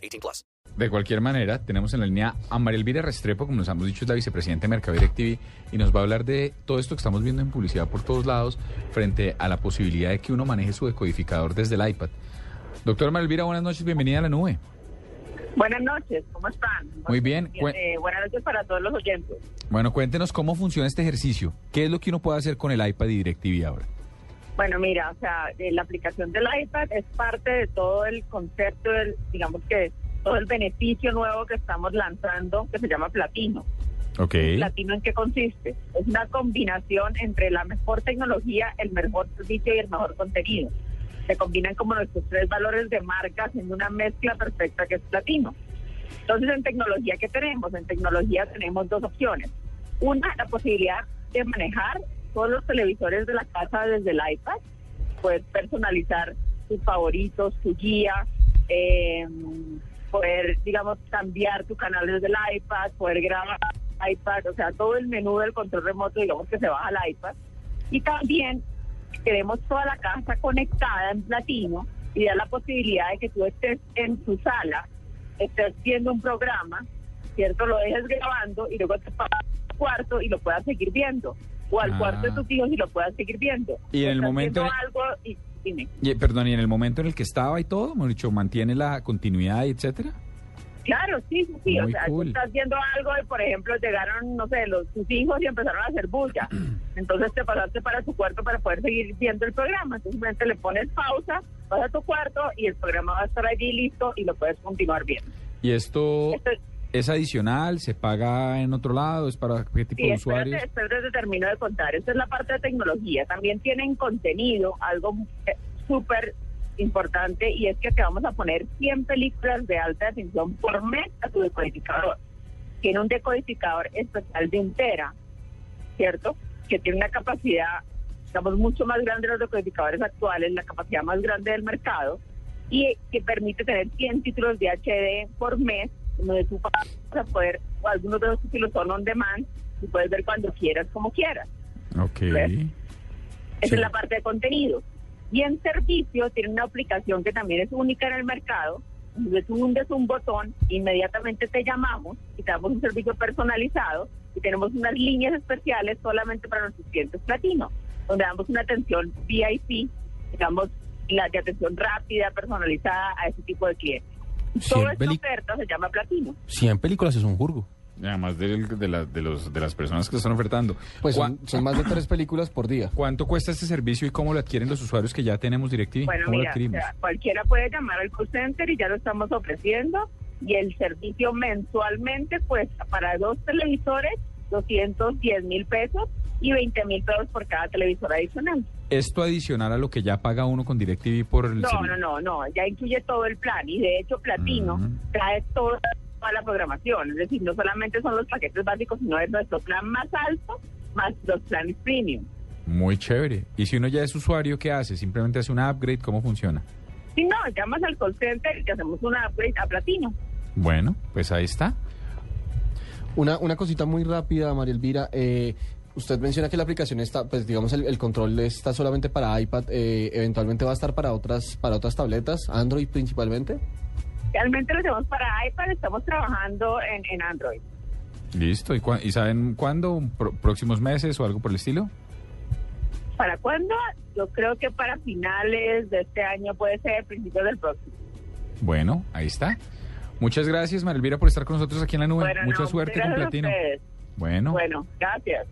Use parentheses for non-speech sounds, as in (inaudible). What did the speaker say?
18 plus. De cualquier manera, tenemos en la línea a María Elvira Restrepo, como nos hemos dicho, es la vicepresidenta de Mercado DirecTV, y nos va a hablar de todo esto que estamos viendo en publicidad por todos lados frente a la posibilidad de que uno maneje su decodificador desde el iPad. Doctor María Elvira, buenas noches, bienvenida a la nube. Buenas noches, ¿cómo están? Muy bien. Eh, buenas noches para todos los oyentes. Bueno, cuéntenos cómo funciona este ejercicio. ¿Qué es lo que uno puede hacer con el iPad y DirecTV ahora? Bueno, mira, o sea, eh, la aplicación del iPad es parte de todo el concepto, del, digamos que todo el beneficio nuevo que estamos lanzando, que se llama Platino. Ok. ¿Platino en qué consiste? Es una combinación entre la mejor tecnología, el mejor servicio y el mejor contenido. Se combinan como nuestros tres valores de marca en una mezcla perfecta que es Platino. Entonces, en tecnología, ¿qué tenemos? En tecnología tenemos dos opciones. Una, la posibilidad de manejar todos los televisores de la casa desde el iPad. Puedes personalizar tus favoritos, tu guía, eh, poder, digamos, cambiar tu canal desde el iPad, poder grabar iPad, o sea, todo el menú del control remoto, digamos, que se baja al iPad. Y también tenemos toda la casa conectada en platino y da la posibilidad de que tú estés en tu sala, estés viendo un programa, ¿cierto? Lo dejes grabando y luego te pasas al cuarto y lo puedas seguir viendo. O al Ah. cuarto de tus hijos y lo puedas seguir viendo. Y en el momento- viendo algo y, dime. Y, perdón, ¿y en el momento en el que estaba y todo, hemos dicho, mantiene la continuidad y etcétera? Claro, sí, sí, sí. Muy o sea, tú estás viendo algo y, por ejemplo, llegaron, no sé, los, tus hijos y empezaron a hacer bulla. (clears throat) Entonces te pasaste para tu cuarto para poder seguir viendo el programa. Simplemente le pones pausa, vas a tu cuarto y el programa va a estar allí listo y lo puedes continuar viendo. ¿Y esto Esto, es adicional? ¿Se paga en otro lado? ¿Es para qué tipo sí, de espérate, usuarios? espérate, te termino de contar. Esta es la parte de tecnología. También tienen contenido, algo eh, súper importante, y es que te vamos a poner 100 películas de alta definición por mes a tu decodificador. Tiene un decodificador especial de un tera, ¿cierto? Que tiene una capacidad, digamos, mucho más grande de los decodificadores actuales, la capacidad más grande del mercado, y que permite tener 100 títulos de HD por mes, donde tú vas a poder, o algunos de esos títulos son on demand, y puedes ver cuando quieras, como quieras. Ok. ¿Ves? Esa Sí. es la parte de contenido. Y en servicio tiene una aplicación que también es única en el mercado. Donde tú hundes un botón, inmediatamente te llamamos y te damos un servicio personalizado y tenemos unas líneas especiales solamente para nuestros clientes platino, donde damos una atención VIP, digamos, la de atención rápida, personalizada a ese tipo de clientes. Toda esta oferta se llama platino. 100 películas es un jurgo. Además de, de, la- de los, de las personas que están ofertando. Pues ¿Cuá- son, son más de tres películas por día. (laughs) ¿Cuánto cuesta este servicio y cómo lo adquieren los usuarios que ya tenemos DirecTV? Bueno, ¿Cómo lo mira, o adquirimos? sea, cualquiera puede llamar al call center y ya lo estamos ofreciendo. Y el servicio mensualmente cuesta para dos televisores 210 mil pesos y 20 mil pesos por cada televisor adicional. ¿Esto adicional a lo que ya paga uno con DirecTV por el No, servicio? no, no, no, ya incluye todo el plan y de hecho Platino Ujú. trae toda, toda la programación. Es decir, no solamente son los paquetes básicos, sino es nuestro plan más alto más los planes premium. Muy chévere. ¿Y si uno ya es usuario, qué hace? ¿Simplemente hace un upgrade? ¿Cómo funciona? Si no, llamas al call center y te hacemos una upgrade a Platino. Bueno, pues ahí está. Una, una cosita muy rápida, María Elvira. eh, usted menciona que la aplicación está, pues digamos, el, el control está solamente para iPad. eh, eventualmente va a estar para otras, para otras tabletas, Android principalmente. Realmente lo hacemos para iPad, estamos trabajando en, en Android. Listo. ¿Y, cua- y saben cuándo? Pro- ¿Próximos meses o algo por el estilo? ¿Para cuándo? Yo creo que para finales de este año, puede ser principios del próximo. Bueno, ahí está. Muchas gracias, María Elvira, por estar con nosotros aquí en la nube. Bueno, Mucha no, suerte gracias con Platino. Bueno. Bueno, gracias.